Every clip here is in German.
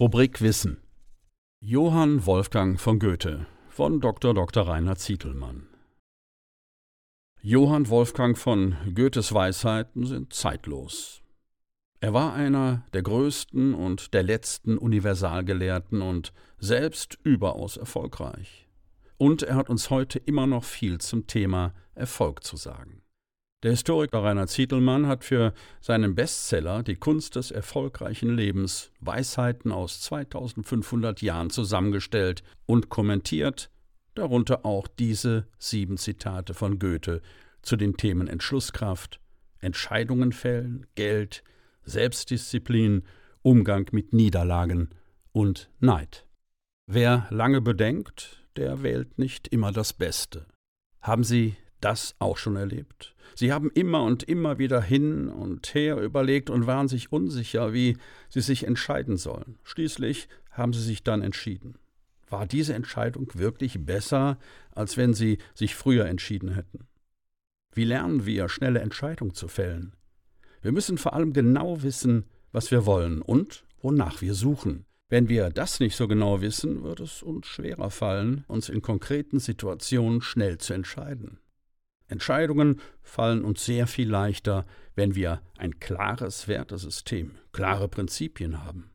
Rubrik Wissen. Johann Wolfgang von Goethe von Dr. Dr. Reinhard Zietelmann. Johann Wolfgang von Goethes Weisheiten sind zeitlos. Er war einer der größten und der letzten Universalgelehrten und selbst überaus erfolgreich. Und er hat uns heute immer noch viel zum Thema Erfolg zu sagen. Der Historiker Rainer Zietelmann hat für seinen Bestseller Die Kunst des erfolgreichen Lebens Weisheiten aus 2500 Jahren zusammengestellt und kommentiert, darunter auch diese sieben Zitate von Goethe zu den Themen Entschlusskraft, Entscheidungen fällen, Geld, Selbstdisziplin, Umgang mit Niederlagen und Neid. Wer lange bedenkt, der wählt nicht immer das Beste. Haben Sie das auch schon erlebt? Sie haben immer und immer wieder hin und her überlegt und waren sich unsicher, wie Sie sich entscheiden sollen. Schließlich haben Sie sich dann entschieden. War diese Entscheidung wirklich besser, als wenn Sie sich früher entschieden hätten? Wie lernen wir, schnelle Entscheidungen zu fällen? Wir müssen vor allem genau wissen, was wir wollen und wonach wir suchen. Wenn wir das nicht so genau wissen, wird es uns schwerer fallen, uns in konkreten Situationen schnell zu entscheiden. Entscheidungen fallen uns sehr viel leichter, wenn wir ein klares Wertesystem, klare Prinzipien haben.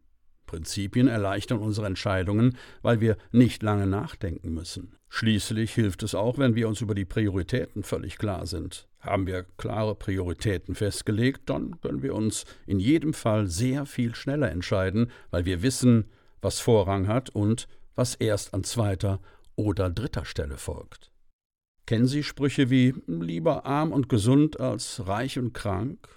Prinzipien erleichtern unsere Entscheidungen, weil wir nicht lange nachdenken müssen. Schließlich hilft es auch, wenn wir uns über die Prioritäten völlig klar sind. Haben wir klare Prioritäten festgelegt, dann können wir uns in jedem Fall sehr viel schneller entscheiden, weil wir wissen, was Vorrang hat und was erst an zweiter oder dritter Stelle folgt. Kennen Sie Sprüche wie lieber arm und gesund als reich und krank?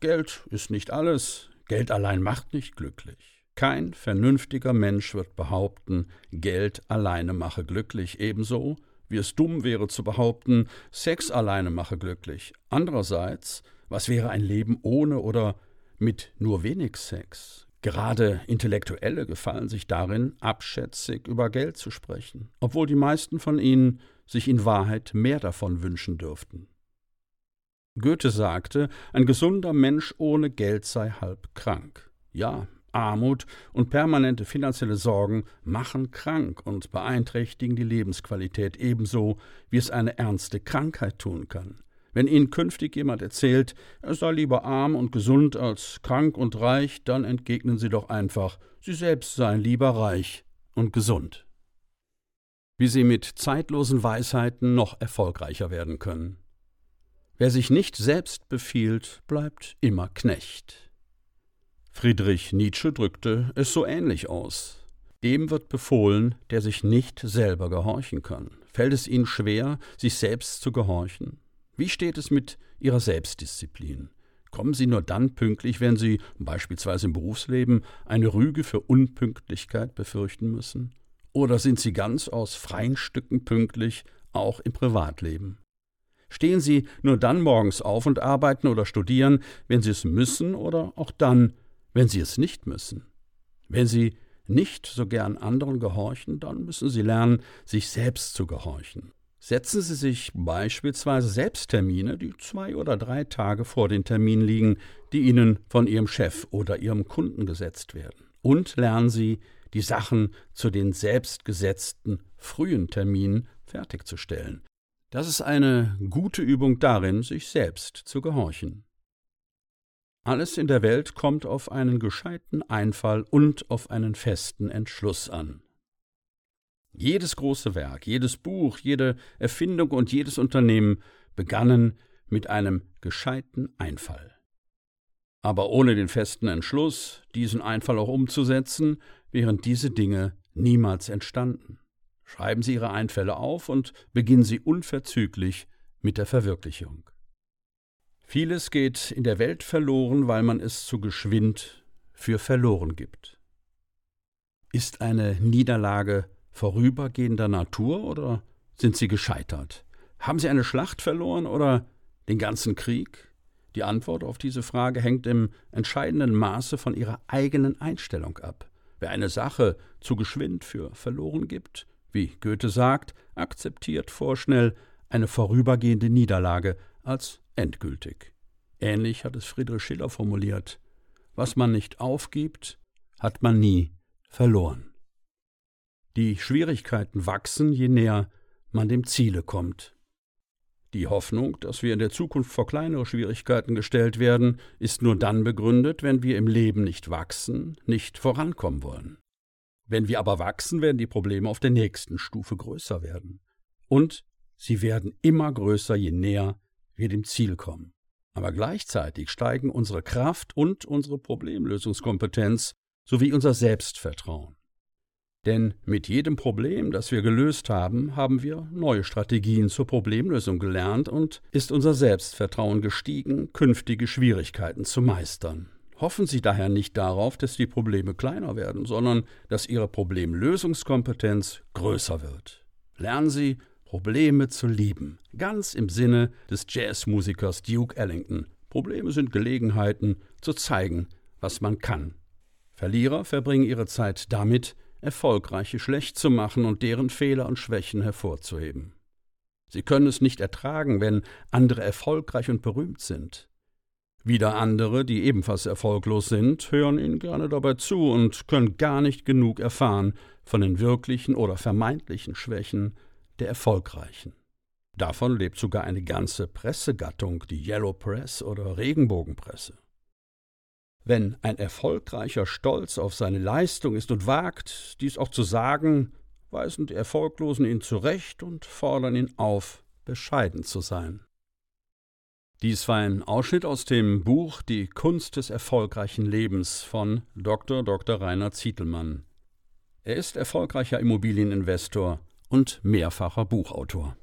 Geld ist nicht alles, Geld allein macht nicht glücklich. Kein vernünftiger Mensch wird behaupten, Geld alleine mache glücklich, ebenso wie es dumm wäre zu behaupten, Sex alleine mache glücklich. Andererseits, was wäre ein Leben ohne oder mit nur wenig Sex? Gerade Intellektuelle gefallen sich darin, abschätzig über Geld zu sprechen, obwohl die meisten von ihnen sich in Wahrheit mehr davon wünschen dürften. Goethe sagte, ein gesunder Mensch ohne Geld sei halb krank. Ja, Armut und permanente finanzielle Sorgen machen krank und beeinträchtigen die Lebensqualität ebenso, wie es eine ernste Krankheit tun kann. Wenn Ihnen künftig jemand erzählt, er sei lieber arm und gesund als krank und reich, dann entgegnen Sie doch einfach, Sie selbst seien lieber reich und gesund wie sie mit zeitlosen Weisheiten noch erfolgreicher werden können. Wer sich nicht selbst befiehlt, bleibt immer Knecht. Friedrich Nietzsche drückte es so ähnlich aus. Dem wird befohlen, der sich nicht selber gehorchen kann. Fällt es Ihnen schwer, sich selbst zu gehorchen? Wie steht es mit Ihrer Selbstdisziplin? Kommen Sie nur dann pünktlich, wenn Sie, beispielsweise im Berufsleben, eine Rüge für Unpünktlichkeit befürchten müssen? Oder sind Sie ganz aus freien Stücken pünktlich, auch im Privatleben? Stehen Sie nur dann morgens auf und arbeiten oder studieren, wenn Sie es müssen oder auch dann, wenn Sie es nicht müssen? Wenn Sie nicht so gern anderen gehorchen, dann müssen Sie lernen, sich selbst zu gehorchen. Setzen Sie sich beispielsweise Selbsttermine, die zwei oder drei Tage vor den Terminen liegen, die Ihnen von Ihrem Chef oder Ihrem Kunden gesetzt werden. Und lernen Sie, die Sachen zu den selbstgesetzten frühen Terminen fertigzustellen. Das ist eine gute Übung darin, sich selbst zu gehorchen. Alles in der Welt kommt auf einen gescheiten Einfall und auf einen festen Entschluss an. Jedes große Werk, jedes Buch, jede Erfindung und jedes Unternehmen begannen mit einem gescheiten Einfall. Aber ohne den festen Entschluss, diesen Einfall auch umzusetzen, wären diese Dinge niemals entstanden. Schreiben Sie Ihre Einfälle auf und beginnen Sie unverzüglich mit der Verwirklichung. Vieles geht in der Welt verloren, weil man es zu geschwind für verloren gibt. Ist eine Niederlage vorübergehender Natur oder sind Sie gescheitert? Haben Sie eine Schlacht verloren oder den ganzen Krieg? Die Antwort auf diese Frage hängt im entscheidenden Maße von Ihrer eigenen Einstellung ab. Wer eine Sache zu geschwind für verloren gibt, wie Goethe sagt, akzeptiert vorschnell eine vorübergehende Niederlage als endgültig. Ähnlich hat es Friedrich Schiller formuliert. Was man nicht aufgibt, hat man nie verloren. Die Schwierigkeiten wachsen, je näher man dem Ziele kommt. Die Hoffnung, dass wir in der Zukunft vor kleinere Schwierigkeiten gestellt werden, ist nur dann begründet, wenn wir im Leben nicht wachsen, nicht vorankommen wollen. Wenn wir aber wachsen, werden die Probleme auf der nächsten Stufe größer werden. Und sie werden immer größer, je näher wir dem Ziel kommen. Aber gleichzeitig steigen unsere Kraft und unsere Problemlösungskompetenz sowie unser Selbstvertrauen. Denn mit jedem Problem, das wir gelöst haben, haben wir neue Strategien zur Problemlösung gelernt und ist unser Selbstvertrauen gestiegen, künftige Schwierigkeiten zu meistern. Hoffen Sie daher nicht darauf, dass die Probleme kleiner werden, sondern dass Ihre Problemlösungskompetenz größer wird. Lernen Sie, Probleme zu lieben, ganz im Sinne des Jazzmusikers Duke Ellington. Probleme sind Gelegenheiten, zu zeigen, was man kann. Verlierer verbringen ihre Zeit damit, Erfolgreiche schlecht zu machen und deren Fehler und Schwächen hervorzuheben. Sie können es nicht ertragen, wenn andere erfolgreich und berühmt sind. Wieder andere, die ebenfalls erfolglos sind, hören ihnen gerne dabei zu und können gar nicht genug erfahren von den wirklichen oder vermeintlichen Schwächen der Erfolgreichen. Davon lebt sogar eine ganze Pressegattung, die Yellow Press oder Regenbogenpresse. Wenn ein Erfolgreicher stolz auf seine Leistung ist und wagt, dies auch zu sagen, weisen die Erfolglosen ihn zurecht und fordern ihn auf, bescheiden zu sein. Dies war ein Ausschnitt aus dem Buch Die Kunst des erfolgreichen Lebens von Dr. Dr. Rainer Zietelmann. Er ist erfolgreicher Immobilieninvestor und mehrfacher Buchautor.